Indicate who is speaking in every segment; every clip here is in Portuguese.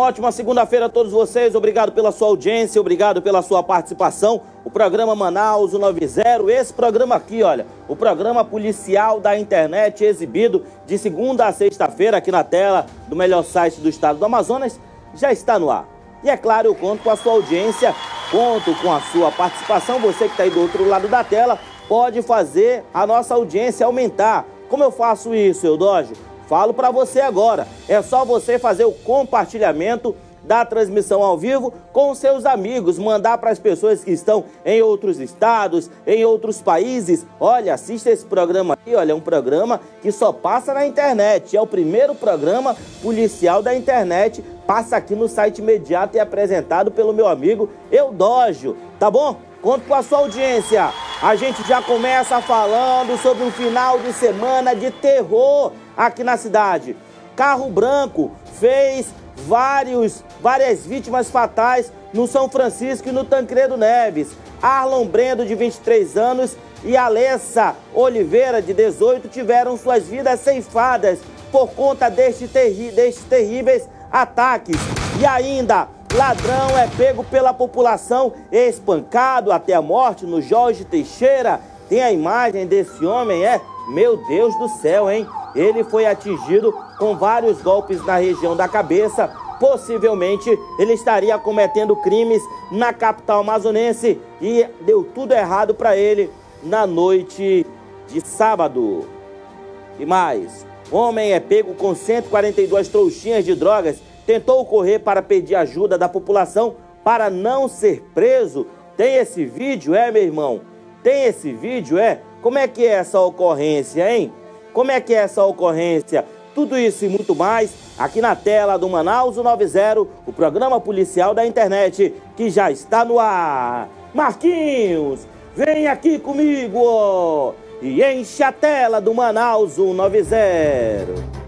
Speaker 1: Uma ótima segunda-feira a todos vocês. Obrigado pela sua audiência, obrigado pela sua participação. O programa Manaus 90, esse programa aqui, olha, o programa policial da internet exibido de segunda a sexta-feira aqui na tela do melhor site do estado do Amazonas, já está no ar. E é claro, eu conto com a sua audiência, conto com a sua participação. Você que está aí do outro lado da tela pode fazer a nossa audiência aumentar. Como eu faço isso, Eudógio? Falo para você agora. É só você fazer o compartilhamento da transmissão ao vivo com seus amigos, mandar para as pessoas que estão em outros estados, em outros países. Olha, assista esse programa aqui, olha, é um programa que só passa na internet. É o primeiro programa policial da internet. Passa aqui no site imediato e é apresentado pelo meu amigo Eudógio, tá bom? Conto com a sua audiência. A gente já começa falando sobre um final de semana de terror aqui na cidade. Carro branco fez vários, várias vítimas fatais no São Francisco e no Tancredo Neves. Arlon Brendo, de 23 anos, e Alessa Oliveira, de 18, tiveram suas vidas ceifadas por conta deste terri destes terríveis ataques. E ainda, ladrão é pego pela população, espancado até a morte no Jorge Teixeira. Tem a imagem desse homem, é? Meu Deus do céu, hein? Ele foi atingido com vários golpes na região da cabeça. Possivelmente ele estaria cometendo crimes na capital amazonense e deu tudo errado para ele na noite de sábado. E mais, homem é pego com 142 trouxinhas de drogas, tentou correr para pedir ajuda da população para não ser preso. Tem esse vídeo, é, meu irmão? Tem esse vídeo, é? Como é que é essa ocorrência, hein? Como é que é essa ocorrência? Tudo isso e muito mais aqui na tela do Manaus 90, o programa policial da internet que já está no ar. Marquinhos, vem aqui comigo e enche a tela do Manaus 90.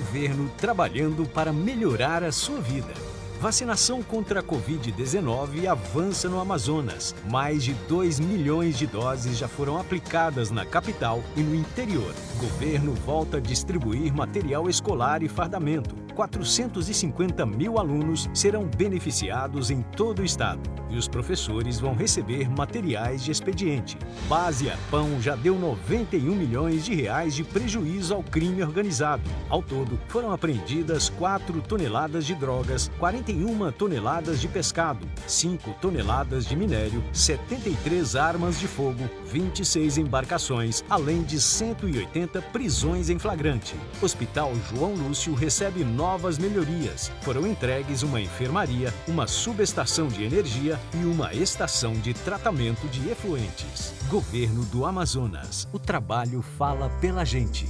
Speaker 2: Governo trabalhando para melhorar a sua vida. Vacinação contra a Covid-19 avança no Amazonas. Mais de 2 milhões de doses já foram aplicadas na capital e no interior. Governo volta a distribuir material escolar e fardamento. 450 mil alunos serão beneficiados em todo o estado e os professores vão receber materiais de expediente. Base Arpão já deu 91 milhões de reais de prejuízo ao crime organizado. Ao todo, foram apreendidas 4 toneladas de drogas, 41 toneladas de pescado, 5 toneladas de minério, 73 armas de fogo, 26 embarcações, além de 180 prisões em flagrante. Hospital João Lúcio recebe novas melhorias. Foram entregues uma enfermaria, uma subestação de energia e uma estação de tratamento de efluentes. Governo do Amazonas. O trabalho fala pela gente.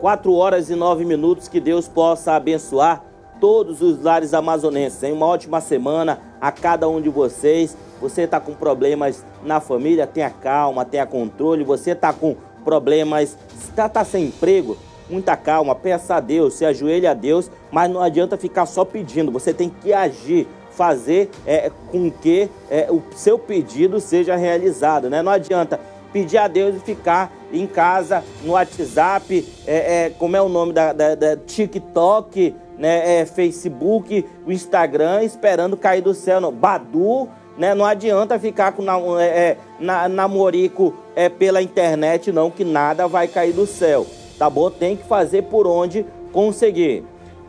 Speaker 1: 4 horas e 9 minutos. Que Deus possa abençoar todos os lares amazonenses. Em uma ótima semana a cada um de vocês. Você está com problemas na família, tenha calma, tenha controle. Você está com problemas, está tá sem emprego, muita calma, peça a Deus, se ajoelhe a Deus, mas não adianta ficar só pedindo, você tem que agir fazer é, com que é, o seu pedido seja realizado. Né? Não adianta pedir a Deus e ficar em casa, no WhatsApp, é, é, como é o nome da, da, da TikTok, né, é, Facebook, o Instagram, esperando cair do céu. Badu, né, não adianta ficar com na, é, é, na, namorico é, pela internet, não, que nada vai cair do céu. Tá bom? Tem que fazer por onde conseguir.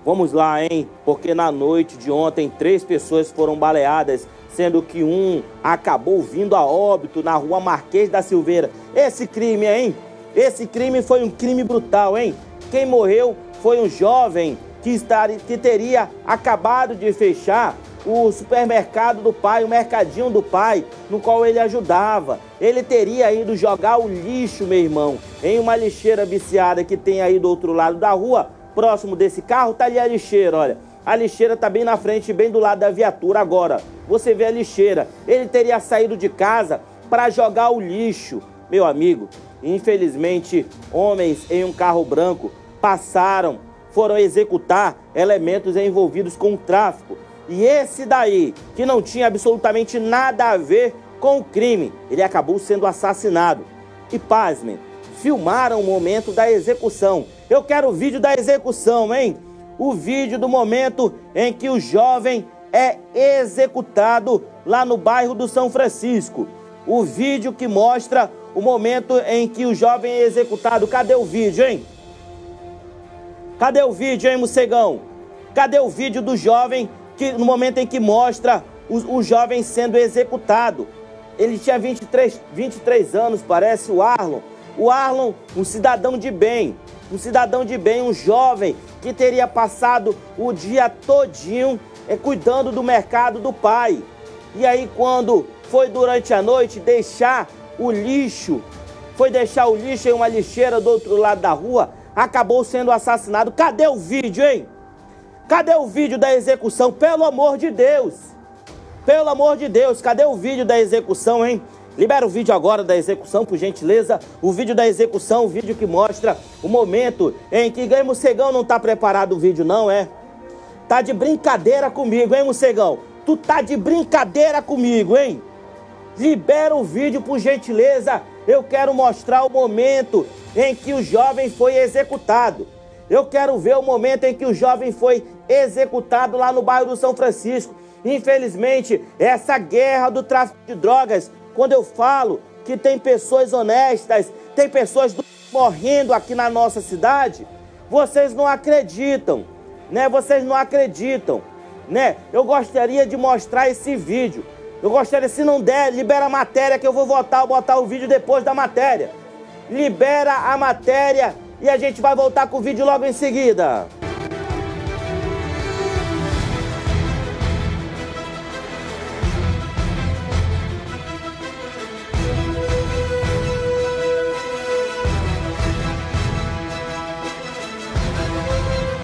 Speaker 1: Vamos lá, hein? Porque na noite de ontem, três pessoas foram baleadas, sendo que um acabou vindo a óbito na rua Marquês da Silveira. Esse crime, hein? Esse crime foi um crime brutal, hein? Quem morreu foi um jovem que, estaria, que teria acabado de fechar o supermercado do pai, o mercadinho do pai, no qual ele ajudava. Ele teria ido jogar o lixo, meu irmão, em uma lixeira viciada que tem aí do outro lado da rua próximo desse carro, tá ali a lixeira, olha. A lixeira tá bem na frente, bem do lado da viatura agora. Você vê a lixeira. Ele teria saído de casa para jogar o lixo. Meu amigo, infelizmente, homens em um carro branco passaram, foram executar elementos envolvidos com o tráfico. E esse daí, que não tinha absolutamente nada a ver com o crime, ele acabou sendo assassinado. E pasmem, filmaram o momento da execução. Eu quero o vídeo da execução, hein? O vídeo do momento em que o jovem é executado lá no bairro do São Francisco. O vídeo que mostra o momento em que o jovem é executado. Cadê o vídeo, hein? Cadê o vídeo, hein, Mocegão? Cadê o vídeo do jovem que no momento em que mostra o, o jovem sendo executado? Ele tinha 23, 23 anos, parece, o Arlon. O Arlon, um cidadão de bem, um cidadão de bem, um jovem que teria passado o dia todinho é, cuidando do mercado do pai. E aí quando foi durante a noite deixar o lixo, foi deixar o lixo em uma lixeira do outro lado da rua, acabou sendo assassinado. Cadê o vídeo, hein? Cadê o vídeo da execução? Pelo amor de Deus! Pelo amor de Deus, cadê o vídeo da execução, hein? Libera o vídeo agora da execução, por gentileza. O vídeo da execução, o vídeo que mostra o momento em que Ganho Mocegão não tá preparado o vídeo, não, é? Tá de brincadeira comigo, hein, Mocegão? Tu tá de brincadeira comigo, hein? Libera o vídeo, por gentileza. Eu quero mostrar o momento em que o jovem foi executado. Eu quero ver o momento em que o jovem foi executado lá no bairro do São Francisco. Infelizmente, essa guerra do tráfico de drogas, quando eu falo que tem pessoas honestas, tem pessoas morrendo aqui na nossa cidade, vocês não acreditam, né? Vocês não acreditam, né? Eu gostaria de mostrar esse vídeo. Eu gostaria, se não der, libera a matéria que eu vou votar, botar o vídeo depois da matéria. Libera a matéria e a gente vai voltar com o vídeo logo em seguida.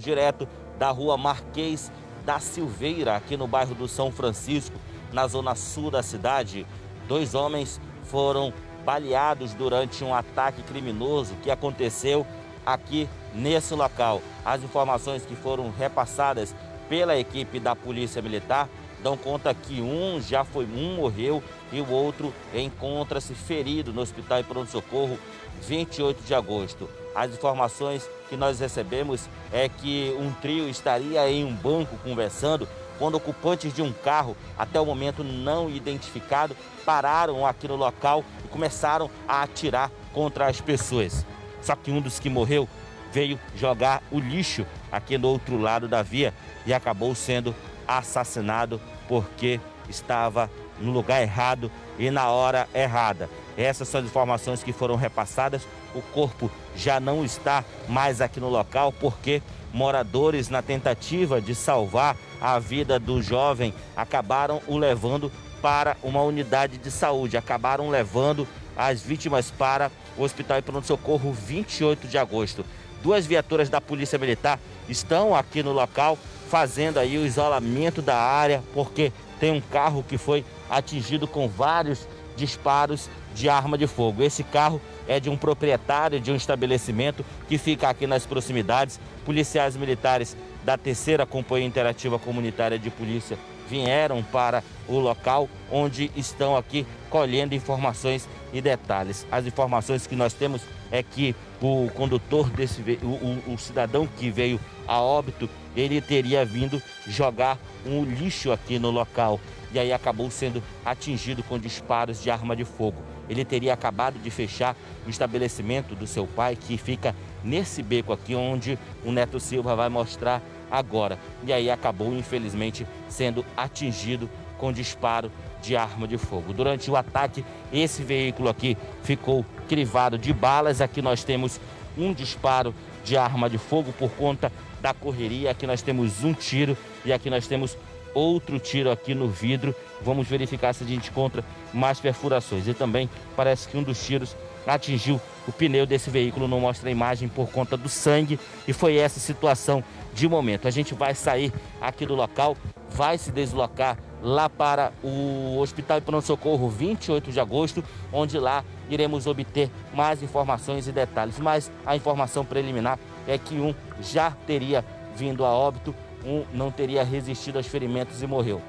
Speaker 3: Direto da rua Marquês da Silveira, aqui no bairro do São Francisco, na zona sul da cidade. Dois homens foram baleados durante um ataque criminoso que aconteceu aqui nesse local. As informações que foram repassadas pela equipe da Polícia Militar dão conta que um já foi, um morreu e o outro encontra-se ferido no Hospital de Pronto Socorro 28 de agosto. As informações que nós recebemos é que um trio estaria em um banco conversando quando ocupantes de um carro, até o momento não identificado, pararam aqui no local e começaram a atirar contra as pessoas. Só que um dos que morreu veio jogar o lixo aqui no outro lado da via e acabou sendo assassinado porque estava no lugar errado e na hora errada. Essas são as informações que foram repassadas. O corpo já não está mais aqui no local porque moradores, na tentativa de salvar a vida do jovem, acabaram o levando para uma unidade de saúde, acabaram levando as vítimas para o Hospital de Pronto Socorro 28 de agosto. Duas viaturas da Polícia Militar estão aqui no local fazendo aí o isolamento da área, porque tem um carro que foi atingido com vários disparos de arma de fogo. Esse carro é de um proprietário de um estabelecimento que fica aqui nas proximidades. Policiais militares da terceira Companhia Interativa Comunitária de Polícia vieram para o local onde estão aqui colhendo informações e detalhes. As informações que nós temos é que o condutor desse o, o, o cidadão que veio a óbito, ele teria vindo jogar um lixo aqui no local e aí acabou sendo atingido com disparos de arma de fogo. Ele teria acabado de fechar o estabelecimento do seu pai, que fica nesse beco aqui, onde o Neto Silva vai mostrar agora. E aí acabou, infelizmente, sendo atingido com disparo de arma de fogo. Durante o ataque, esse veículo aqui ficou crivado de balas. Aqui nós temos um disparo de arma de fogo por conta da correria. Aqui nós temos um tiro e aqui nós temos outro tiro aqui no vidro. Vamos verificar se a gente encontra mais perfurações. E também parece que um dos tiros atingiu o pneu desse veículo, não mostra a imagem por conta do sangue. E foi essa situação de momento. A gente vai sair aqui do local, vai se deslocar lá para o Hospital de Pronto Socorro 28 de agosto, onde lá iremos obter mais informações e detalhes. Mas a informação preliminar é que um já teria vindo a óbito, um não teria resistido aos ferimentos e morreu.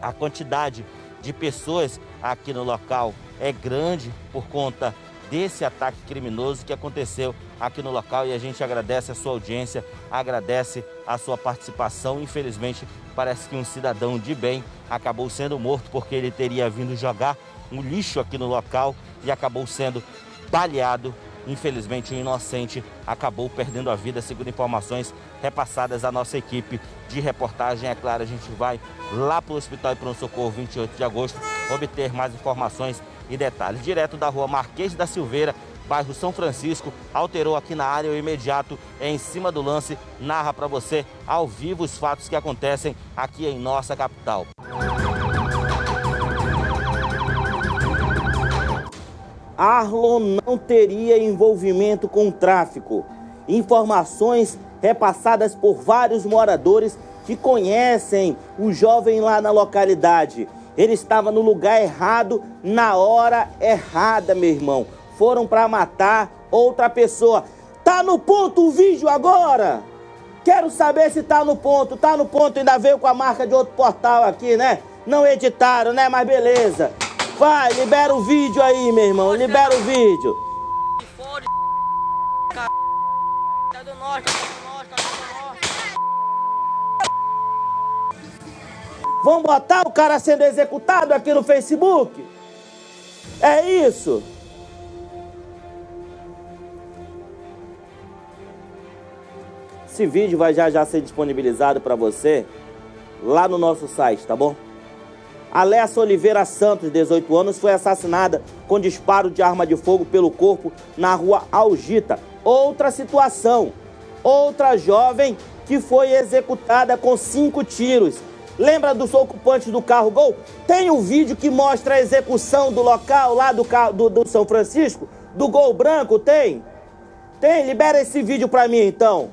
Speaker 3: A quantidade de pessoas aqui no local é grande por conta desse ataque criminoso que aconteceu aqui no local e a gente agradece a sua audiência, agradece a sua participação. Infelizmente, parece que um cidadão de bem acabou sendo morto porque ele teria vindo jogar um lixo aqui no local e acabou sendo baleado. Infelizmente, um inocente acabou perdendo a vida, segundo informações repassadas à nossa equipe de reportagem. É claro, a gente vai lá para o Hospital e Pronto Socorro 28 de agosto obter mais informações e detalhes. Direto da rua Marquês da Silveira, bairro São Francisco, alterou aqui na área o imediato, em cima do lance, narra para você ao vivo os fatos que acontecem aqui em nossa capital.
Speaker 1: Arlon não teria envolvimento com tráfico. Informações repassadas por vários moradores que conhecem o jovem lá na localidade. Ele estava no lugar errado, na hora errada, meu irmão. Foram para matar outra pessoa. Tá no ponto o vídeo agora? Quero saber se tá no ponto. Tá no ponto, ainda veio com a marca de outro portal aqui, né? Não editaram, né? Mas beleza. Vai, libera o vídeo aí, meu irmão. Libera o vídeo. Vão botar o cara sendo executado aqui no Facebook? É isso? Esse vídeo vai já já ser disponibilizado para você lá no nosso site, tá bom? Alessa Oliveira Santos, 18 anos, foi assassinada com disparo de arma de fogo pelo corpo na rua Algita. Outra situação, outra jovem que foi executada com cinco tiros Lembra dos ocupantes do carro Gol? Tem um vídeo que mostra a execução do local lá do, do, do São Francisco? Do Gol Branco? Tem? Tem? Libera esse vídeo pra mim então.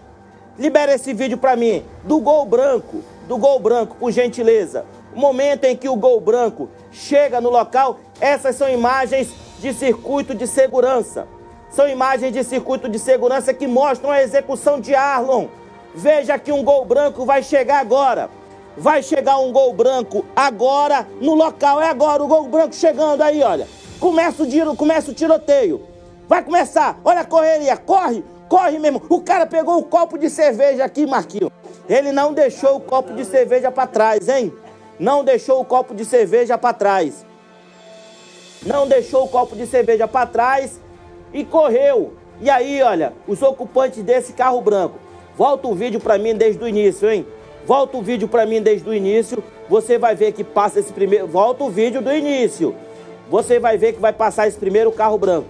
Speaker 1: Libera esse vídeo pra mim. Do Gol Branco. Do Gol Branco, por gentileza. Momento em que o Gol Branco chega no local, essas são imagens de circuito de segurança. São imagens de circuito de segurança que mostram a execução de Arlon. Veja que um gol branco vai chegar agora. Vai chegar um gol branco agora no local. É agora o gol branco chegando aí, olha. Começa o, tiro, começa o tiroteio. Vai começar. Olha a correria. Corre, corre mesmo. O cara pegou o copo de cerveja aqui, Marquinhos. Ele não deixou o copo de cerveja para trás, hein? Não deixou o copo de cerveja para trás. Não deixou o copo de cerveja para trás e correu. E aí, olha, os ocupantes desse carro branco. Volta o vídeo para mim desde o início, hein? Volta o vídeo para mim desde o início. Você vai ver que passa esse primeiro. Volta o vídeo do início. Você vai ver que vai passar esse primeiro carro branco.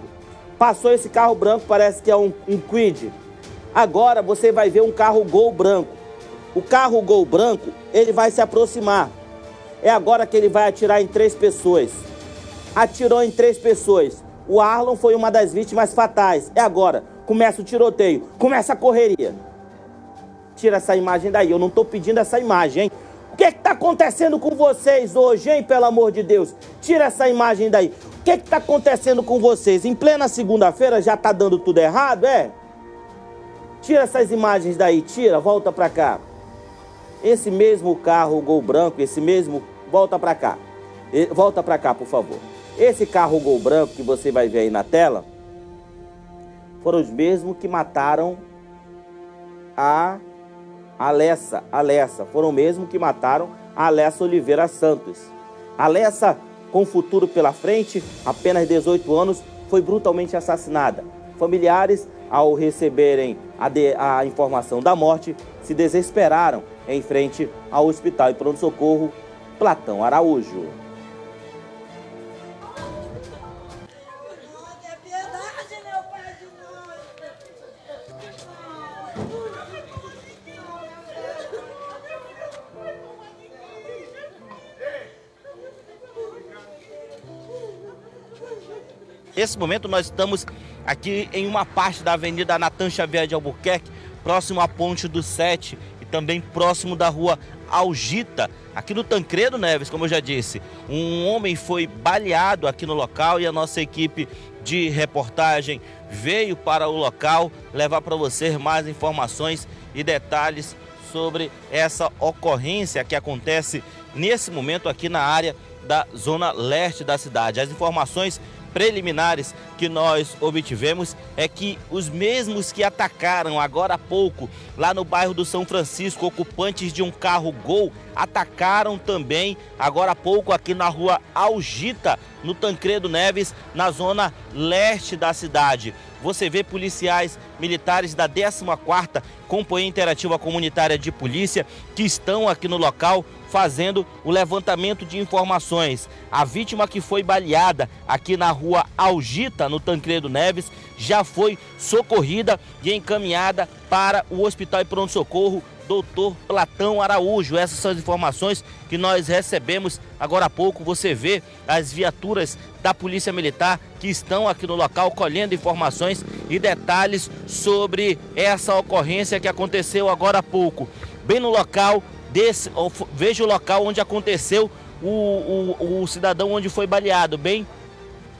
Speaker 1: Passou esse carro branco, parece que é um, um Quid. Agora você vai ver um carro Gol branco. O carro Gol branco, ele vai se aproximar. É agora que ele vai atirar em três pessoas. Atirou em três pessoas. O Arlon foi uma das vítimas fatais. É agora. Começa o tiroteio. Começa a correria. Tira essa imagem daí. Eu não estou pedindo essa imagem, hein? O que está acontecendo com vocês hoje, hein? Pelo amor de Deus. Tira essa imagem daí. O que está acontecendo com vocês? Em plena segunda-feira já está dando tudo errado, é? Tira essas imagens daí. Tira, volta para cá. Esse mesmo carro Gol branco, esse mesmo... Volta para cá. Volta para cá, por favor. Esse carro Gol branco que você vai ver aí na tela foram os mesmos que mataram a Alessa, Alessa, foram mesmo que mataram a Alessa Oliveira Santos. Alessa, com futuro pela frente, apenas 18 anos, foi brutalmente assassinada. Familiares, ao receberem a, de, a informação da morte, se desesperaram em frente ao hospital e pronto-socorro Platão Araújo.
Speaker 3: Nesse momento nós estamos aqui em uma parte da Avenida Natan Xavier de Albuquerque, próximo à Ponte do Sete também próximo da rua Algita, aqui no Tancredo Neves, como eu já disse. Um homem foi baleado aqui no local e a nossa equipe de reportagem
Speaker 1: veio para o local levar para você mais informações e detalhes sobre essa ocorrência que acontece nesse momento aqui na área da zona leste da cidade. As informações preliminares que nós obtivemos é que os mesmos que atacaram agora há pouco lá no bairro do São Francisco, ocupantes de um carro Gol, atacaram também agora há pouco aqui na rua Algita, no Tancredo Neves, na zona leste da cidade. Você vê policiais militares da 14ª Companhia Interativa Comunitária de Polícia que estão aqui no local fazendo o levantamento de informações. A vítima que foi baleada aqui na rua Algita, no Tancredo Neves, já foi socorrida e encaminhada para o Hospital e Pronto Socorro Doutor Platão Araújo. Essas são as informações que nós recebemos agora há pouco. Você vê as viaturas da Polícia Militar que estão aqui no local colhendo informações e detalhes sobre essa ocorrência que aconteceu agora há pouco. Bem no local desse, veja o local onde aconteceu o, o, o cidadão onde foi baleado, bem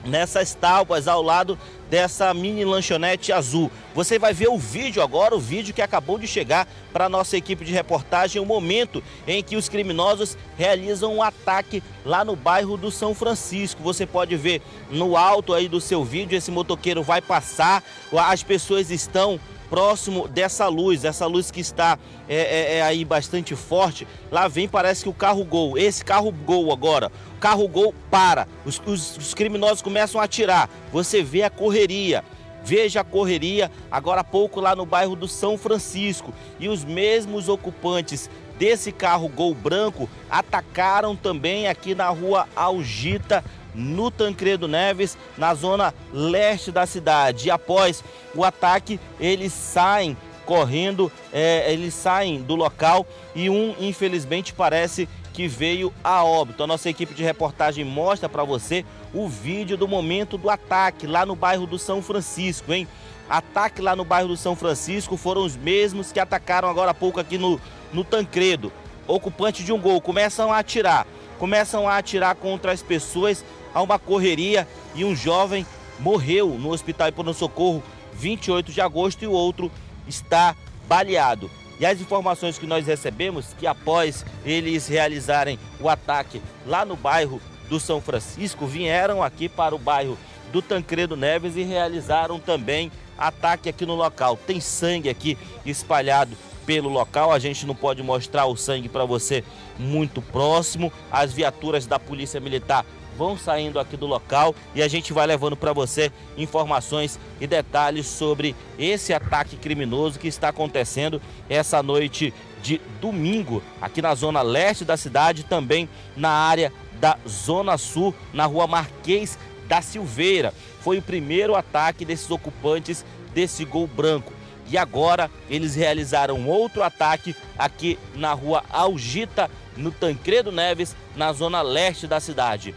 Speaker 1: nessas tábuas ao lado dessa mini lanchonete azul. Você vai ver o vídeo agora, o vídeo que acabou de chegar para nossa equipe de reportagem, o momento em que os criminosos realizam um ataque lá no bairro do São Francisco. Você pode ver no alto aí do seu vídeo, esse motoqueiro vai passar, as pessoas estão próximo dessa luz, essa luz que está é, é, é, aí bastante forte. Lá vem, parece que o carro Gol, esse carro Gol agora, o carro Gol para, os, os, os criminosos começam a atirar. Você vê a correria. Veja a correria agora há pouco lá no bairro do São Francisco. E os mesmos ocupantes desse carro Gol branco atacaram também aqui na rua Algita, no Tancredo Neves, na zona leste da cidade. E após o ataque, eles saem correndo, é, eles saem do local e um, infelizmente, parece que veio a óbito. A nossa equipe de reportagem mostra para você o vídeo do momento do ataque lá no bairro do São Francisco, hein? Ataque lá no bairro do São Francisco foram os mesmos que atacaram agora há pouco aqui no, no Tancredo. Ocupante de um gol começam a atirar, começam a atirar contra as pessoas a uma correria e um jovem morreu no Hospital no Socorro 28 de agosto e o outro está baleado. E as informações que nós recebemos que após eles realizarem o ataque lá no bairro do São Francisco, vieram aqui para o bairro do Tancredo Neves e realizaram também ataque aqui no local. Tem sangue aqui espalhado pelo local. A gente não pode mostrar o sangue para você muito próximo. As viaturas da Polícia Militar vão saindo aqui do local e a gente vai levando para você informações e detalhes sobre esse ataque criminoso que está acontecendo essa noite de domingo aqui na zona leste da cidade, também na área da zona sul, na rua Marquês da Silveira. Foi o primeiro ataque desses ocupantes desse gol branco. E agora eles realizaram outro ataque aqui na rua Algita, no Tancredo Neves, na zona leste da cidade.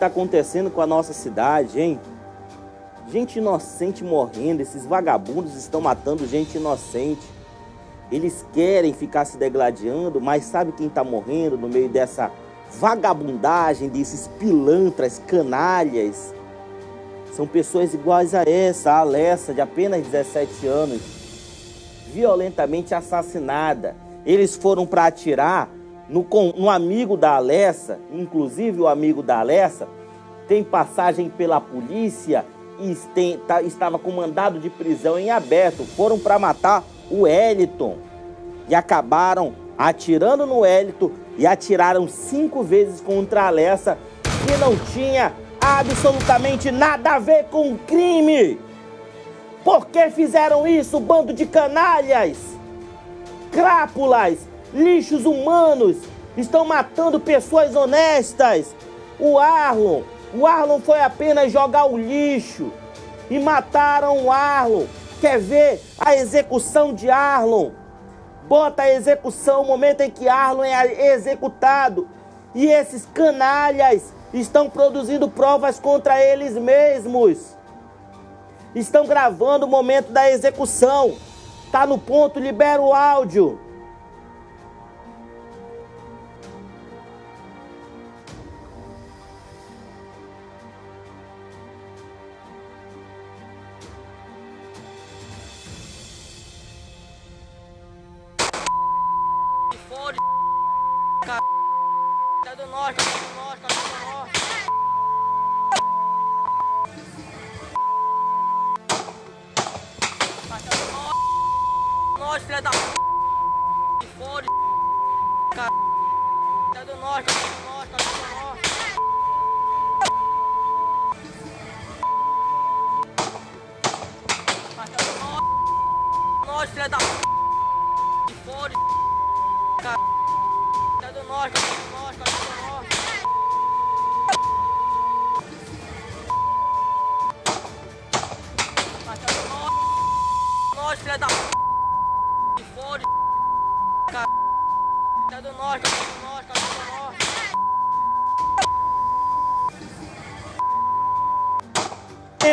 Speaker 1: Está acontecendo com a nossa cidade, hein? Gente inocente morrendo, esses vagabundos estão matando gente inocente. Eles querem ficar se degladiando, mas sabe quem está morrendo no meio dessa vagabundagem, desses pilantras, canalhas? São pessoas iguais a essa, a Alessa, de apenas 17 anos, violentamente assassinada. Eles foram para atirar no, no amigo da Alessa, inclusive o amigo da Alessa tem passagem pela polícia e tem, tá, estava com mandado de prisão em aberto. Foram para matar o Eliton e acabaram atirando no Eliton e atiraram cinco vezes contra a Alessa que não tinha absolutamente nada a ver com o crime. Por que fizeram isso, bando de canalhas? Crápulas, lixos humanos, estão matando pessoas honestas. O Arlon, o Arlon foi apenas jogar o lixo e mataram o Arlon. Quer ver a execução de Arlon? Bota a execução, o momento em que Arlon é executado. E esses canalhas estão produzindo provas contra eles mesmos. Estão gravando o momento da execução. Tá no ponto, libera o áudio.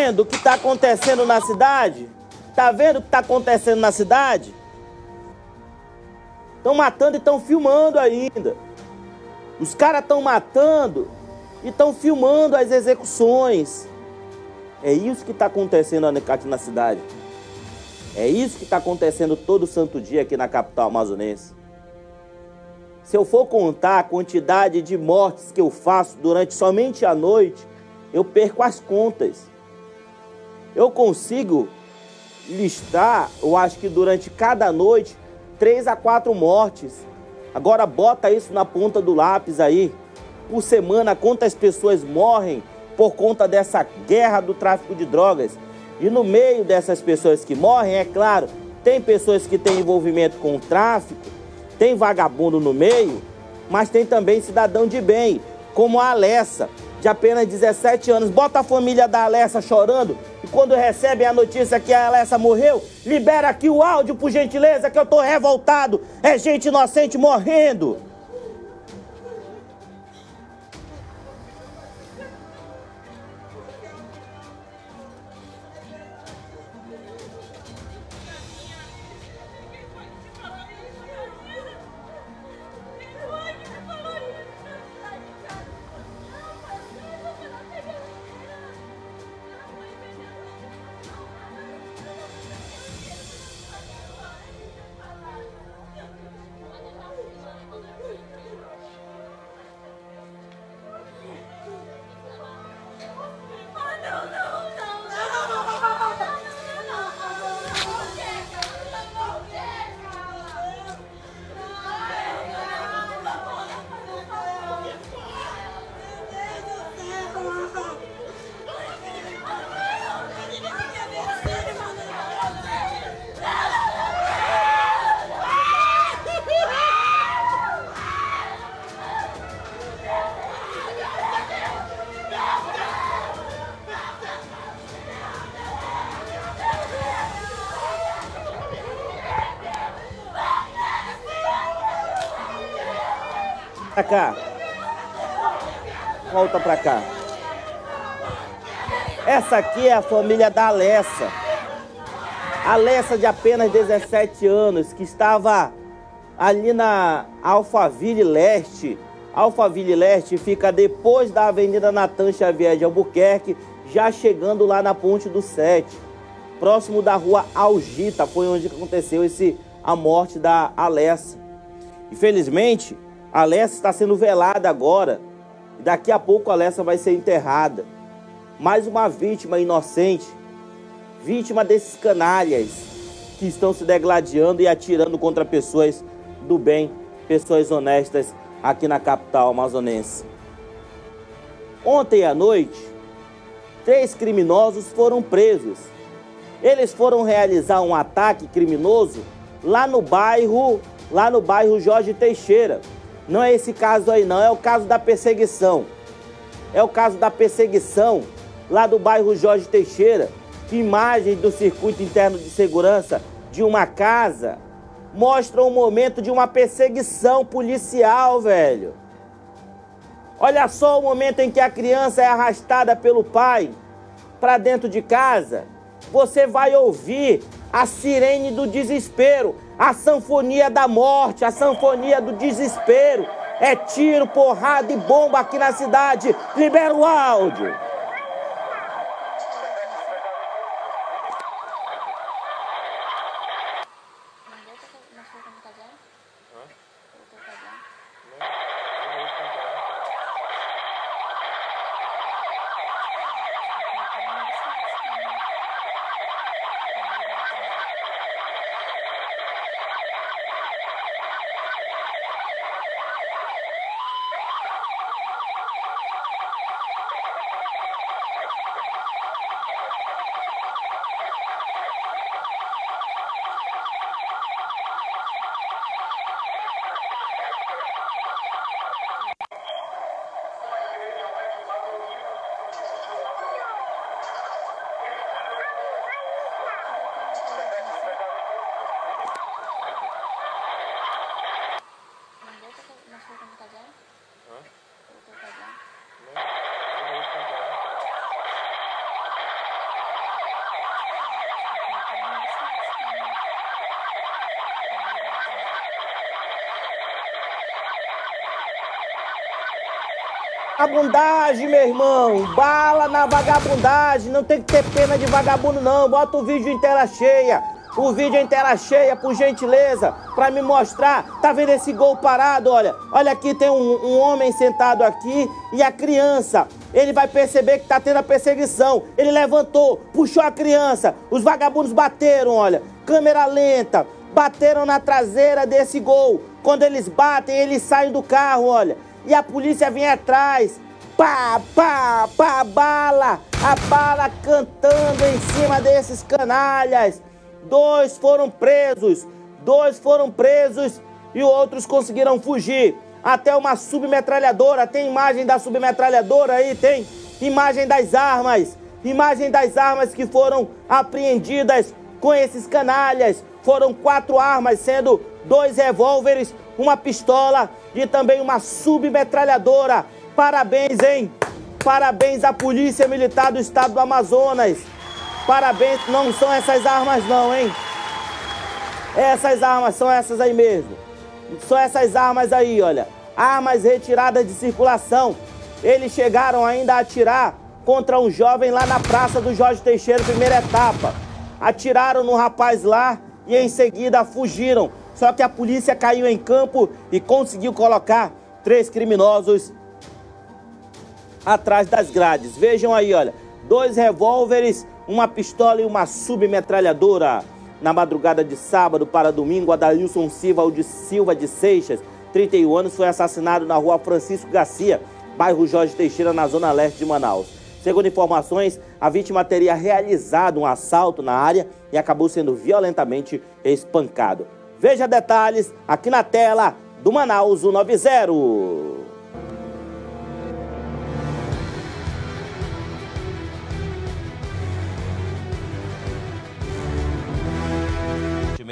Speaker 1: Vendo o que está acontecendo na cidade? Tá vendo o que está acontecendo na cidade? Estão matando e estão filmando ainda. Os caras estão matando e estão filmando as execuções. É isso que está acontecendo aqui na cidade. É isso que está acontecendo todo santo dia aqui na capital amazonense. Se eu for contar a quantidade de mortes que eu faço durante somente a noite, eu perco as contas eu consigo listar, eu acho que durante cada noite, três a quatro mortes. Agora bota isso na ponta do lápis aí. Por semana, quantas pessoas morrem por conta dessa guerra do tráfico de drogas? E no meio dessas pessoas que morrem, é claro, tem pessoas que têm envolvimento com o tráfico, tem vagabundo no meio, mas tem também cidadão de bem, como a Alessa, de apenas 17 anos. Bota a família da Alessa chorando quando recebem a notícia que a Alessa morreu, libera aqui o áudio, por gentileza, que eu tô revoltado. É gente inocente morrendo. Pra cá. Volta pra cá. Essa aqui é a família da Alessa. Alessa de apenas 17 anos, que estava ali na Alphaville Leste. Alphaville Leste fica depois da Avenida Natan Xavier de Albuquerque, já chegando lá na Ponte do Sete, próximo da rua Algita, foi onde aconteceu esse, a morte da Alessa. Infelizmente, a Alessa está sendo velada agora. Daqui a pouco a Alessa vai ser enterrada. Mais uma vítima inocente, vítima desses canalhas que estão se degladiando e atirando contra pessoas do bem, pessoas honestas aqui na capital amazonense. Ontem à noite, três criminosos foram presos. Eles foram realizar um ataque criminoso lá no bairro, lá no bairro Jorge Teixeira. Não é esse caso aí não, é o caso da perseguição. É o caso da perseguição lá do bairro Jorge Teixeira. Imagens do circuito interno de segurança de uma casa mostram o momento de uma perseguição policial, velho. Olha só o momento em que a criança é arrastada pelo pai para dentro de casa. Você vai ouvir a sirene do desespero, a sanfonia da morte, a sanfonia do desespero. É tiro, porrada e bomba aqui na cidade. Libera o áudio. Vagabundagem, meu irmão. Bala na vagabundagem. Não tem que ter pena de vagabundo, não. Bota o vídeo em tela cheia. O vídeo em tela cheia, por gentileza, para me mostrar. Tá vendo esse gol parado? Olha, olha aqui, tem um, um homem sentado aqui e a criança. Ele vai perceber que tá tendo a perseguição. Ele levantou, puxou a criança. Os vagabundos bateram, olha. Câmera lenta. Bateram na traseira desse gol. Quando eles batem, eles saem do carro, olha e a polícia vem atrás. Pá, pá, pá, bala, a bala cantando em cima desses canalhas. Dois foram presos, dois foram presos e outros conseguiram fugir. Até uma submetralhadora, tem imagem da submetralhadora aí, tem imagem das armas, imagem das armas que foram apreendidas com esses canalhas. Foram quatro armas, sendo dois revólveres, uma pistola e também uma submetralhadora. Parabéns, hein? Parabéns à Polícia Militar do Estado do Amazonas. Parabéns, não são essas armas não, hein? Essas armas são essas aí mesmo. São essas armas aí, olha. Armas retiradas de circulação. Eles chegaram ainda a atirar contra um jovem lá na Praça do Jorge Teixeira, primeira etapa. Atiraram no rapaz lá e em seguida fugiram. Só que a polícia caiu em campo e conseguiu colocar três criminosos atrás das grades. Vejam aí, olha, dois revólveres, uma pistola e uma submetralhadora. Na madrugada de sábado para domingo, Adalilson Silva de Silva de Seixas, 31 anos, foi assassinado na rua Francisco Garcia, bairro Jorge Teixeira, na zona leste de Manaus. Segundo informações, a vítima teria realizado um assalto na área e acabou sendo violentamente espancado. Veja detalhes aqui na tela do Manaus 90.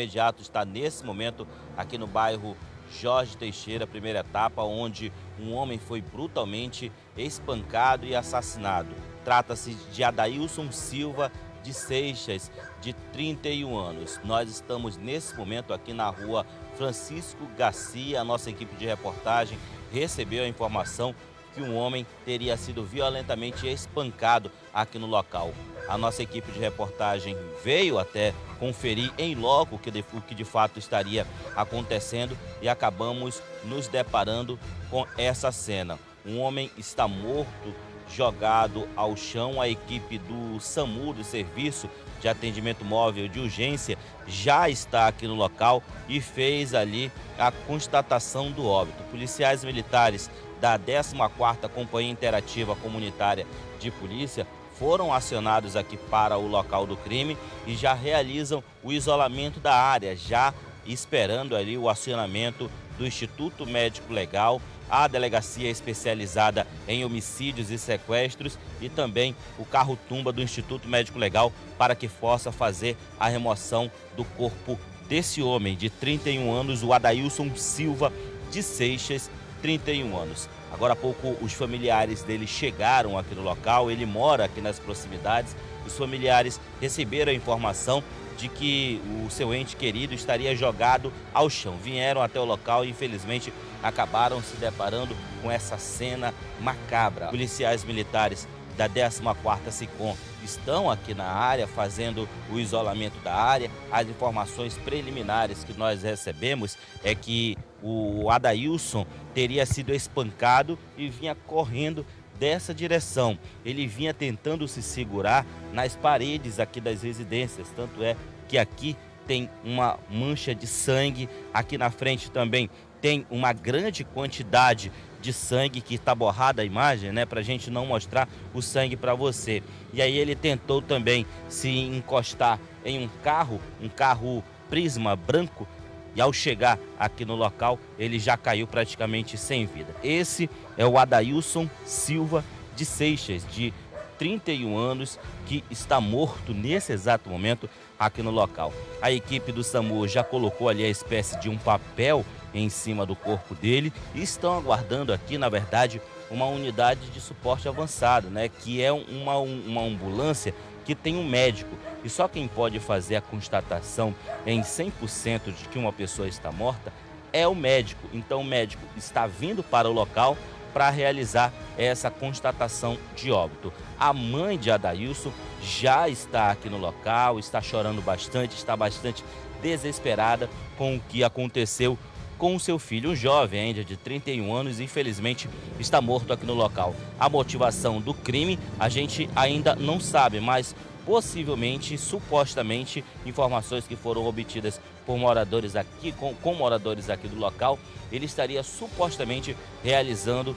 Speaker 3: imediato está nesse momento aqui no bairro
Speaker 1: Jorge Teixeira, primeira etapa, onde um homem foi brutalmente espancado e assassinado. Trata-se de Adailson Silva de Seixas, de 31 anos. Nós estamos nesse momento aqui na rua Francisco Garcia. A nossa equipe de reportagem recebeu a informação que um homem teria sido violentamente espancado aqui no local. A nossa equipe de reportagem veio até conferir em loco o que de, o que de fato estaria acontecendo e acabamos nos deparando com essa cena. Um homem está morto, jogado ao chão. A equipe do SAMU, do Serviço de Atendimento Móvel de Urgência, já está aqui no local e fez ali a constatação do óbito. Policiais militares da 14ª Companhia Interativa Comunitária de Polícia foram acionados aqui para o local do crime e já realizam o isolamento da área, já esperando ali o acionamento do Instituto Médico Legal, a delegacia especializada em homicídios e sequestros e também o carro-tumba do Instituto Médico Legal para que possa fazer a remoção do corpo desse homem de 31 anos, o Adailson Silva de Seixas, 31 anos. Agora há pouco os familiares dele chegaram aqui no local, ele mora aqui nas proximidades. Os familiares receberam a informação de que o seu ente querido estaria jogado ao chão. Vieram até o local e infelizmente acabaram se deparando com essa cena macabra. Policiais militares da 14ª SICOM estão aqui na área fazendo o isolamento da área. As informações preliminares que nós recebemos é que o Adailson teria sido espancado e vinha correndo dessa direção. Ele vinha tentando se segurar nas paredes aqui das residências, tanto é que aqui tem uma mancha de sangue, aqui na frente também tem uma grande quantidade de sangue que está borrada a imagem, né, para a gente não mostrar o sangue para você. E aí ele tentou também se encostar em um carro, um carro Prisma branco, e ao chegar aqui no local, ele já caiu praticamente sem vida. Esse é o Adailson Silva de Seixas, de 31 anos, que está morto nesse exato momento aqui no local. A equipe do SAMU já colocou ali a espécie de um papel em cima do corpo dele e estão aguardando aqui, na verdade, uma unidade de suporte avançado, né, que é uma, uma ambulância que tem um médico. E só quem pode fazer a constatação em 100% de que uma pessoa está morta é o médico. Então o médico está vindo para o local para realizar essa constatação de óbito. A mãe de Adailson já está aqui no local, está chorando bastante, está bastante desesperada com o que aconteceu com seu filho, um jovem ainda de 31 anos, infelizmente está morto aqui no local. A motivação do crime a gente ainda não sabe, mas possivelmente, supostamente, informações que foram obtidas por moradores aqui, com, com moradores aqui do local, ele estaria supostamente realizando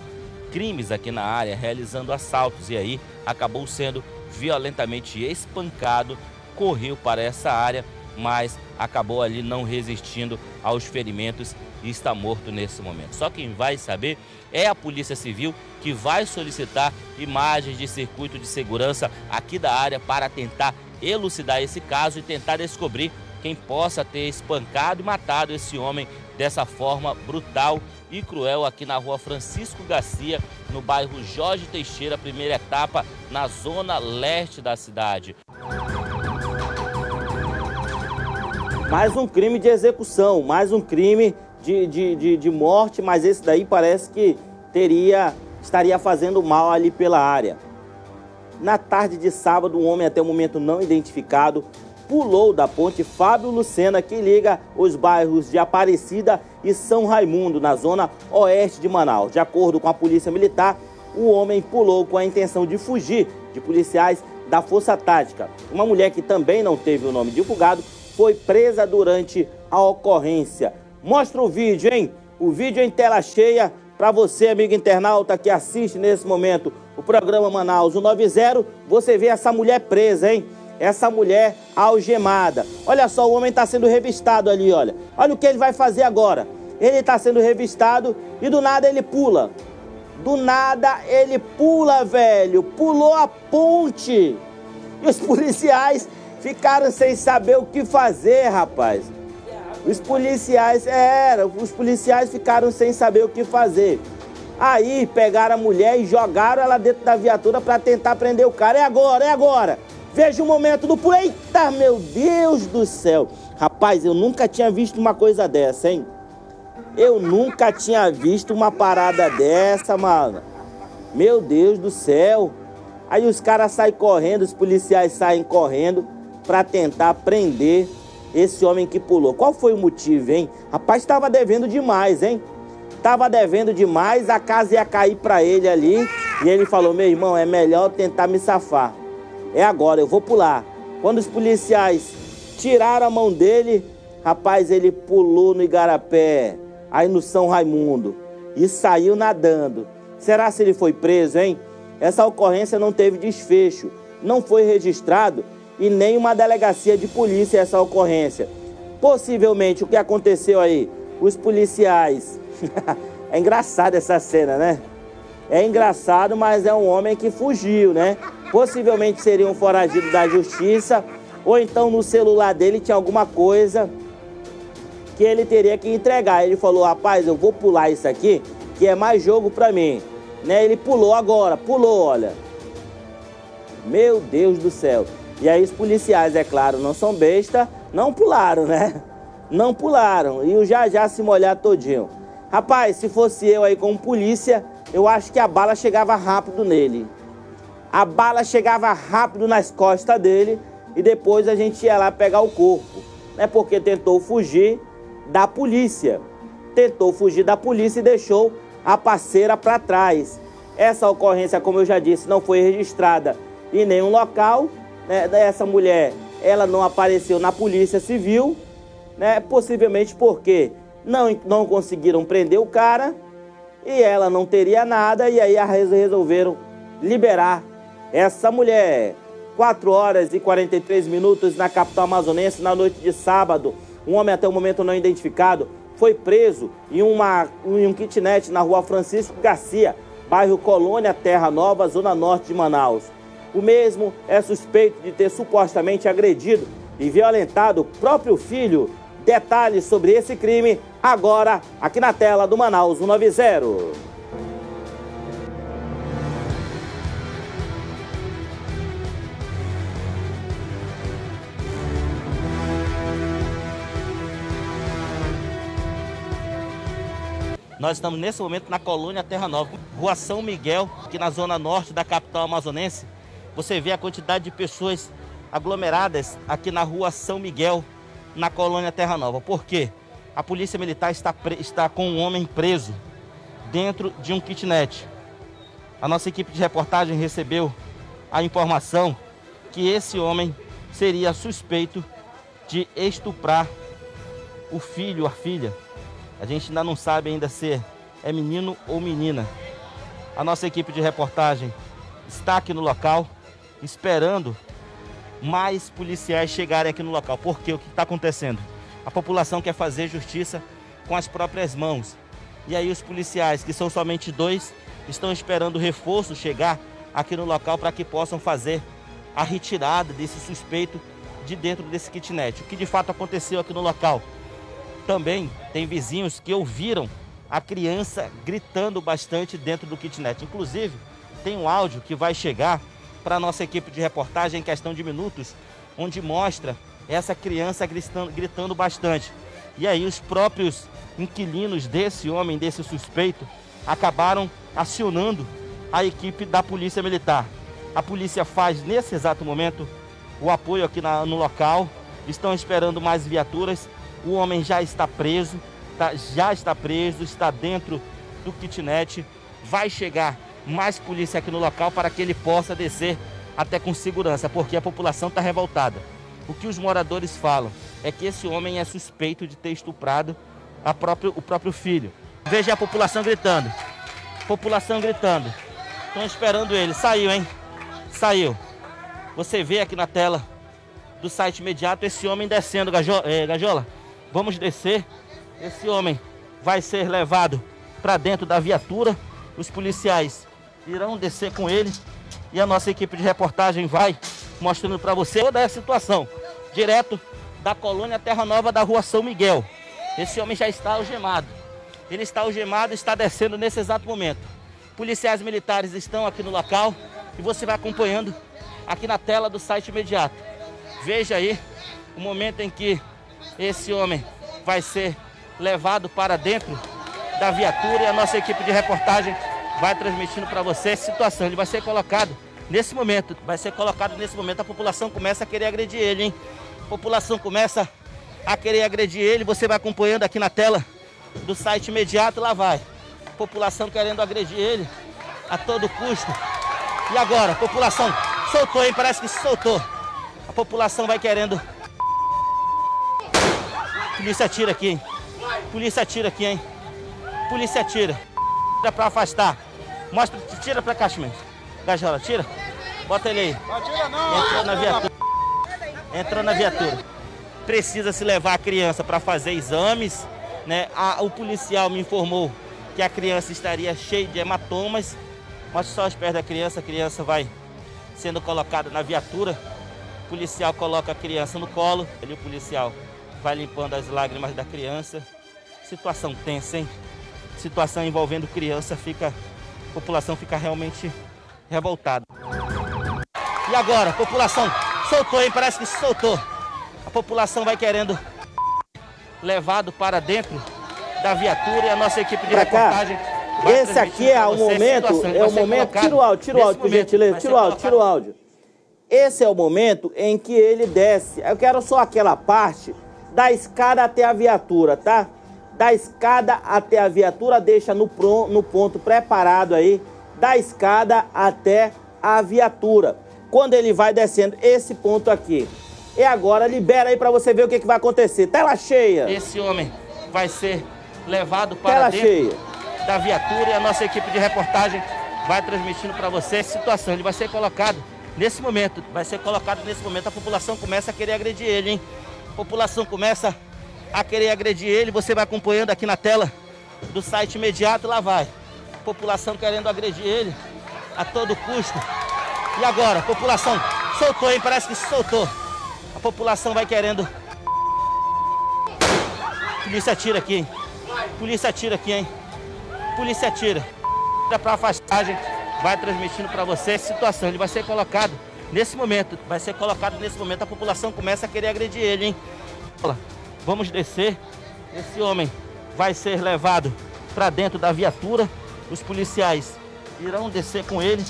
Speaker 1: crimes aqui na área, realizando assaltos. E aí acabou sendo violentamente espancado, correu para essa área, mas acabou ali não resistindo aos ferimentos e está morto nesse momento. Só quem vai saber é a Polícia Civil que vai solicitar imagens de circuito de segurança aqui da área para tentar elucidar esse caso e tentar descobrir quem possa ter espancado e matado esse homem dessa forma brutal e cruel aqui na rua Francisco Garcia, no bairro Jorge Teixeira, primeira etapa, na zona leste da cidade.
Speaker 4: Mais um crime de execução, mais um crime de, de, de, de morte, mas esse daí parece que teria estaria fazendo mal ali pela área. Na tarde de sábado, um homem até o momento não identificado pulou da ponte Fábio Lucena, que liga os bairros de Aparecida e São Raimundo, na zona oeste de Manaus. De acordo com a Polícia Militar, o homem pulou com a intenção de fugir de policiais da Força Tática. Uma mulher que também não teve o nome divulgado foi presa durante a ocorrência. Mostra o vídeo, hein? O vídeo em tela cheia para você, amigo internauta que assiste nesse momento o programa Manaus 190. Você vê essa mulher presa, hein? Essa mulher algemada. Olha só, o homem está sendo revistado ali, olha. Olha o que ele vai fazer agora. Ele está sendo revistado e do nada ele pula. Do nada ele pula, velho. Pulou a ponte. E os policiais ficaram sem saber o que fazer, rapaz.
Speaker 1: Os policiais, era, os policiais ficaram sem saber o que fazer. Aí pegaram a mulher e jogaram ela dentro da viatura para tentar prender o cara. É agora, é agora. Veja o momento do pulo. Eita, meu Deus do céu. Rapaz, eu nunca tinha visto uma coisa dessa, hein? Eu nunca tinha visto uma parada dessa, mano. Meu Deus do céu. Aí os caras saem correndo, os policiais saem correndo para tentar prender esse homem que pulou. Qual foi o motivo, hein? Rapaz, estava devendo demais, hein? Tava devendo demais, a casa ia cair para ele ali. E ele falou: Meu irmão, é melhor tentar me safar. É agora, eu vou pular. Quando os policiais tiraram a mão dele, rapaz, ele pulou no Igarapé, aí no São Raimundo, e saiu nadando. Será se ele foi preso, hein? Essa ocorrência não teve desfecho, não foi registrado e nem uma delegacia de polícia essa ocorrência. Possivelmente o que aconteceu aí? Os policiais. é engraçado essa cena, né? É engraçado, mas é um homem que fugiu, né? Possivelmente seria um foragido da justiça, ou então no celular dele tinha alguma coisa que ele teria que entregar. Ele falou: "Rapaz, eu vou pular isso aqui, que é mais jogo para mim". Né? Ele pulou agora, pulou, olha. Meu Deus do céu. E aí os policiais, é claro, não são besta, não pularam, né? Não pularam. E o já já se molhar todinho. Rapaz, se fosse eu aí como polícia, eu acho que a bala chegava rápido nele. A bala chegava rápido nas costas dele e depois a gente ia lá pegar o corpo. Né? Porque tentou fugir da polícia. Tentou fugir da polícia e deixou a parceira para trás. Essa ocorrência, como eu já disse, não foi registrada em nenhum local. Né? Essa mulher, ela não apareceu na polícia civil, né? possivelmente porque não, não conseguiram prender o cara e ela não teria nada, e aí resolveram liberar essa mulher. 4 horas e 43 minutos na capital amazonense, na noite de sábado. Um homem até o momento não identificado foi preso em, uma, em um kitnet na rua Francisco Garcia, bairro Colônia Terra Nova, zona norte de Manaus. O mesmo é suspeito de ter supostamente agredido e violentado o próprio filho. Detalhes sobre esse crime agora aqui na tela do Manaus 190.
Speaker 3: Nós estamos nesse momento na colônia Terra Nova, Rua São Miguel, aqui na zona norte da capital amazonense. Você vê a quantidade de pessoas aglomeradas aqui na Rua São Miguel, na colônia Terra Nova. Por quê? A polícia militar está, está com um homem preso dentro de um kitnet. A nossa equipe de reportagem recebeu a informação que esse homem seria suspeito de estuprar o filho, a filha a gente ainda não sabe ainda se é menino ou menina. A nossa equipe de reportagem está aqui no local, esperando mais policiais chegarem aqui no local. Porque o que está acontecendo? A população quer fazer justiça com as próprias mãos. E aí os policiais, que são somente dois, estão esperando reforço chegar aqui no local para que possam fazer a retirada desse suspeito de dentro desse kitnet. O que de fato aconteceu aqui no local? Também tem vizinhos que ouviram a criança gritando bastante dentro do kitnet. Inclusive, tem um áudio que vai chegar para a nossa equipe de reportagem em questão de minutos, onde mostra essa criança gritando, gritando bastante. E aí os próprios inquilinos desse homem, desse suspeito, acabaram acionando a equipe da Polícia Militar. A polícia faz nesse exato momento o apoio aqui na, no local, estão esperando mais viaturas o homem já está preso, tá, já está preso, está dentro do kitnet. Vai chegar mais polícia aqui no local para que ele possa descer até com segurança, porque a população está revoltada. O que os moradores falam é que esse homem é suspeito de ter estuprado próprio, o próprio filho. Veja a população gritando. População gritando. Estão esperando ele. Saiu, hein? Saiu. Você vê aqui na tela do site imediato esse homem descendo, eh, Gajola. Vamos descer. Esse homem vai ser levado para dentro da viatura. Os policiais irão descer com ele e a nossa equipe de reportagem vai mostrando para você toda a situação, direto da colônia Terra Nova da rua São Miguel. Esse homem já está algemado. Ele está algemado e está descendo nesse exato momento. Policiais militares estão aqui no local e você vai acompanhando aqui na tela do site imediato. Veja aí o momento em que esse homem vai ser levado para dentro da viatura e a nossa equipe de reportagem vai transmitindo para você essa situação. Ele vai ser colocado nesse momento, vai ser colocado nesse momento. A população começa a querer agredir ele, hein? A população começa a querer agredir ele. Você vai acompanhando aqui na tela do site imediato, lá vai. A população querendo agredir ele a todo custo. E agora, a população soltou, hein? Parece que soltou. A população vai querendo. Polícia atira aqui, hein? Polícia atira aqui, hein? Polícia atira. Tira pra afastar. Mostra, tira pra cá, Chimenez. Gajola, tira. Bota ele aí. Não tira não. Entrou na viatura. Entrou na viatura. Precisa se levar a criança para fazer exames. Né? A, o policial me informou que a criança estaria cheia de hematomas. Mostra só os pés da criança. A criança vai sendo colocada na viatura. O policial coloca a criança no colo. Ali o policial vai limpando as lágrimas da criança. Situação tensa, hein? Situação envolvendo criança, fica, a população fica realmente revoltada. E agora, a população soltou, hein? Parece que soltou. A população vai querendo levado para dentro da viatura e a nossa equipe de pra reportagem.
Speaker 1: Cá. Esse aqui é o momento, é o momento. Tira o áudio, tira o áudio, por gentileza. Tira o áudio, tira o áudio. Esse é o momento em que ele desce. Eu quero só aquela parte da escada até a viatura, tá? Da escada até a viatura, deixa no, pronto, no ponto preparado aí, da escada até a viatura. Quando ele vai descendo esse ponto aqui. E agora libera aí para você ver o que, que vai acontecer. Tela cheia.
Speaker 3: Esse homem vai ser levado para Tela dentro cheia. da viatura e a nossa equipe de reportagem vai transmitindo para você essa situação. Ele vai ser colocado nesse momento, vai ser colocado nesse momento. A população começa a querer agredir ele, hein? população começa a querer agredir ele, você vai acompanhando aqui na tela do site imediato, lá vai. População querendo agredir ele a todo custo. E agora, população soltou, hein? Parece que soltou. A população vai querendo. Polícia atira aqui, hein? Polícia atira aqui, hein? Polícia atira. Tira pra afastagem. Vai transmitindo para você essa situação. Ele vai ser colocado nesse momento, vai ser colocado nesse momento, a população começa a querer agredir ele, hein? Vamos descer, esse homem vai ser levado para dentro da viatura, os policiais irão descer com ele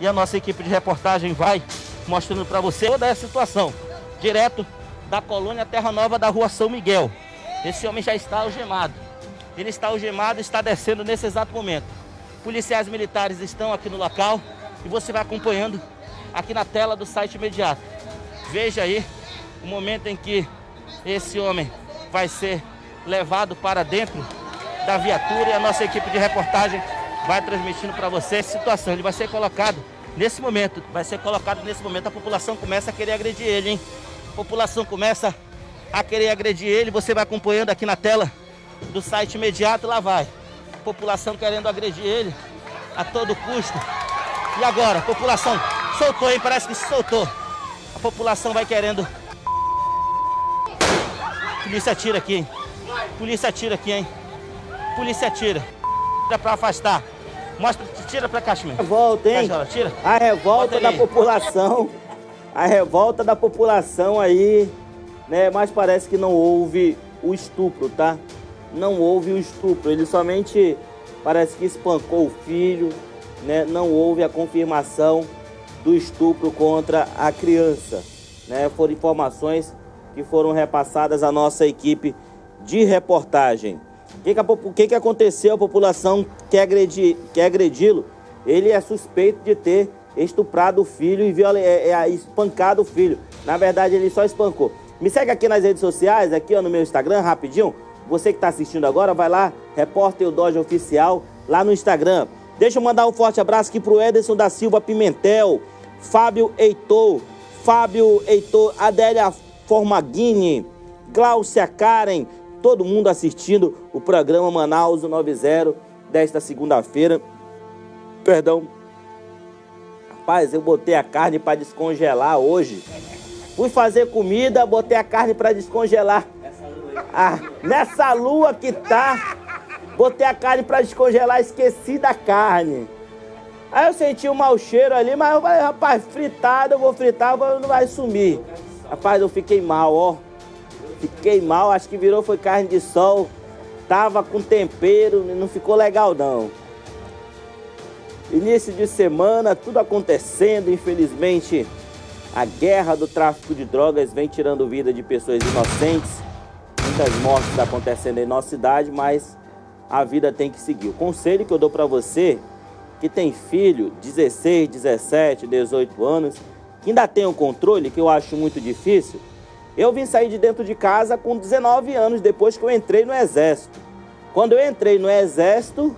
Speaker 3: e a nossa equipe de reportagem vai mostrando para você toda essa situação, direto da colônia Terra Nova da rua São Miguel. Esse homem já está algemado. Ele está algemado e está descendo nesse exato momento. Policiais militares estão aqui no local e você vai acompanhando aqui na tela do site imediato. Veja aí o momento em que esse homem vai ser levado para dentro da viatura e a nossa equipe de reportagem vai transmitindo para você essa situação. Ele vai ser colocado nesse momento, vai ser colocado nesse momento. A população começa a querer agredir ele, hein? A população começa a querer agredir ele. Você vai acompanhando aqui na tela do site imediato, lá vai. A população querendo agredir ele a todo custo. E agora, população soltou, hein? Parece que soltou. A população vai querendo. Polícia atira aqui, hein? Polícia atira aqui, hein? Polícia atira. Tira pra afastar. Mostra, tira pra cá, Chimé.
Speaker 1: Revolta, hein? Cajola, tira. A revolta da população. A revolta da população aí, né? Mas parece que não houve o estupro, tá? Não houve o estupro. Ele somente parece que espancou o filho, né? Não houve a confirmação do estupro contra a criança. Né? Foram informações que foram repassadas à nossa equipe de reportagem. O que, que, que, aconteceu? A população quer, agredir, quer agredi-lo. Ele é suspeito de ter estuprado o filho e viola, é, é, espancado o filho. Na verdade, ele só espancou. Me segue aqui nas redes sociais, aqui ó, no meu Instagram, rapidinho. Você que está assistindo agora, vai lá, Repórter Dodge Oficial, lá no Instagram. Deixa eu mandar um forte abraço aqui pro Ederson da Silva Pimentel, Fábio Heitor, Fábio Heitor, Adélia Formaghini, Gláucia Karen, todo mundo assistindo o programa Manaus 90 desta segunda-feira. Perdão. Rapaz, eu botei a carne para descongelar hoje. Fui fazer comida, botei a carne para descongelar. Ah, nessa lua que tá, botei a carne para descongelar, esqueci da carne. Aí eu senti um mau cheiro ali, mas eu falei, rapaz, fritado, eu vou fritar, não vai sumir. Rapaz, eu fiquei mal, ó. Fiquei mal, acho que virou foi carne de sol. Tava com tempero, não ficou legal não. Início de semana, tudo acontecendo, infelizmente. A guerra do tráfico de drogas vem tirando vida de pessoas inocentes. Muitas mortes acontecendo em nossa cidade, mas a vida tem que seguir. O conselho que eu dou para você que tem filho, 16, 17, 18 anos, que ainda tem o controle, que eu acho muito difícil, eu vim sair de dentro de casa com 19 anos depois que eu entrei no exército. Quando eu entrei no exército,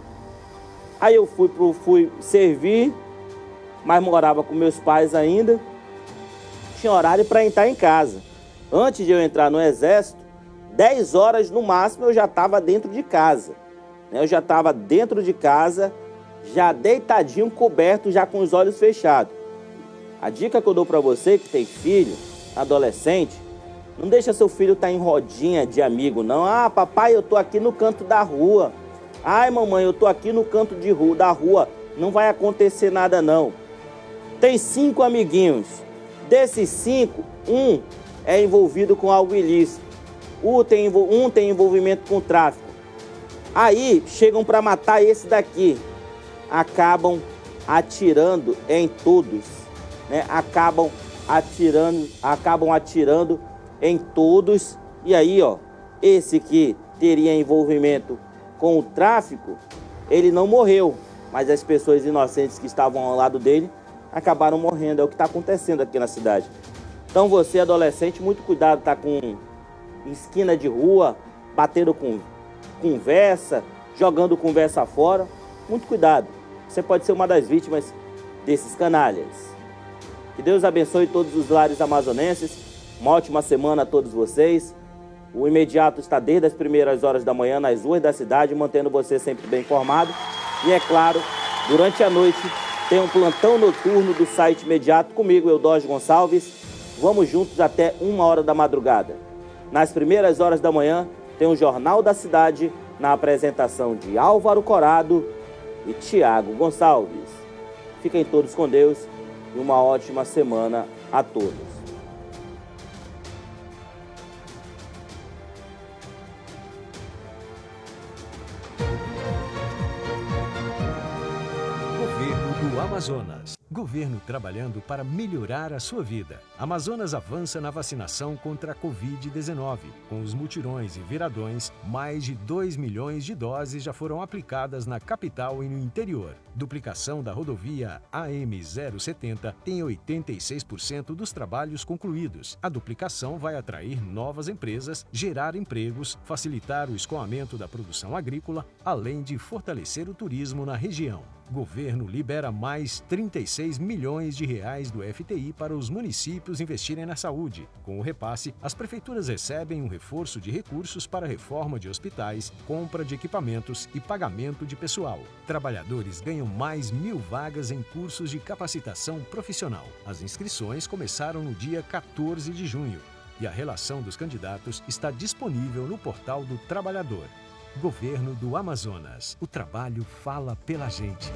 Speaker 1: aí eu fui, pro, fui servir, mas morava com meus pais ainda tinha horário para entrar em casa. Antes de eu entrar no exército, 10 horas no máximo eu já estava dentro de casa. Né? Eu já estava dentro de casa, já deitadinho, coberto, já com os olhos fechados. A dica que eu dou para você que tem filho, adolescente, não deixa seu filho estar tá em rodinha de amigo, não. Ah, papai, eu tô aqui no canto da rua. Ai, mamãe, eu tô aqui no canto de rua, da rua. Não vai acontecer nada, não. Tem cinco amiguinhos. Desses cinco, um é envolvido com algo ilícito. Um tem, envolvimento com tráfico. Aí chegam para matar esse daqui. Acabam atirando em todos. Né? Acabam atirando, acabam atirando em todos. E aí, ó, esse que teria envolvimento com o tráfico, ele não morreu, mas as pessoas inocentes que estavam ao lado dele acabaram morrendo. É o que está acontecendo aqui na cidade. Então você, adolescente, muito cuidado, tá com esquina de rua, batendo com conversa, jogando conversa fora. Muito cuidado. Você pode ser uma das vítimas desses canalhas. Que Deus abençoe todos os lares amazonenses. Uma ótima semana a todos vocês. O imediato está desde as primeiras horas da manhã nas ruas da cidade, mantendo você sempre bem informado. E é claro, durante a noite tem um plantão noturno do site imediato comigo, Eudógio Gonçalves. Vamos juntos até uma hora da madrugada. Nas primeiras horas da manhã, tem o Jornal da Cidade, na apresentação de Álvaro Corado e Tiago Gonçalves. Fiquem todos com Deus e uma ótima semana a todos.
Speaker 2: Amazonas. Governo trabalhando para melhorar a sua vida. Amazonas avança na vacinação contra a Covid-19. Com os mutirões e viradões, mais de 2 milhões de doses já foram aplicadas na capital e no interior. Duplicação da rodovia AM070 tem 86% dos trabalhos concluídos. A duplicação vai atrair novas empresas, gerar empregos, facilitar o escoamento da produção agrícola, além de fortalecer o turismo na região. Governo libera mais 36 milhões de reais do FTI para os municípios investirem na saúde. Com o repasse, as prefeituras recebem um reforço de recursos para reforma de hospitais, compra de equipamentos e pagamento de pessoal. Trabalhadores ganham mais mil vagas em cursos de capacitação profissional. As inscrições começaram no dia 14 de junho e a relação dos candidatos está disponível no portal do Trabalhador. Governo do Amazonas. O trabalho fala pela gente.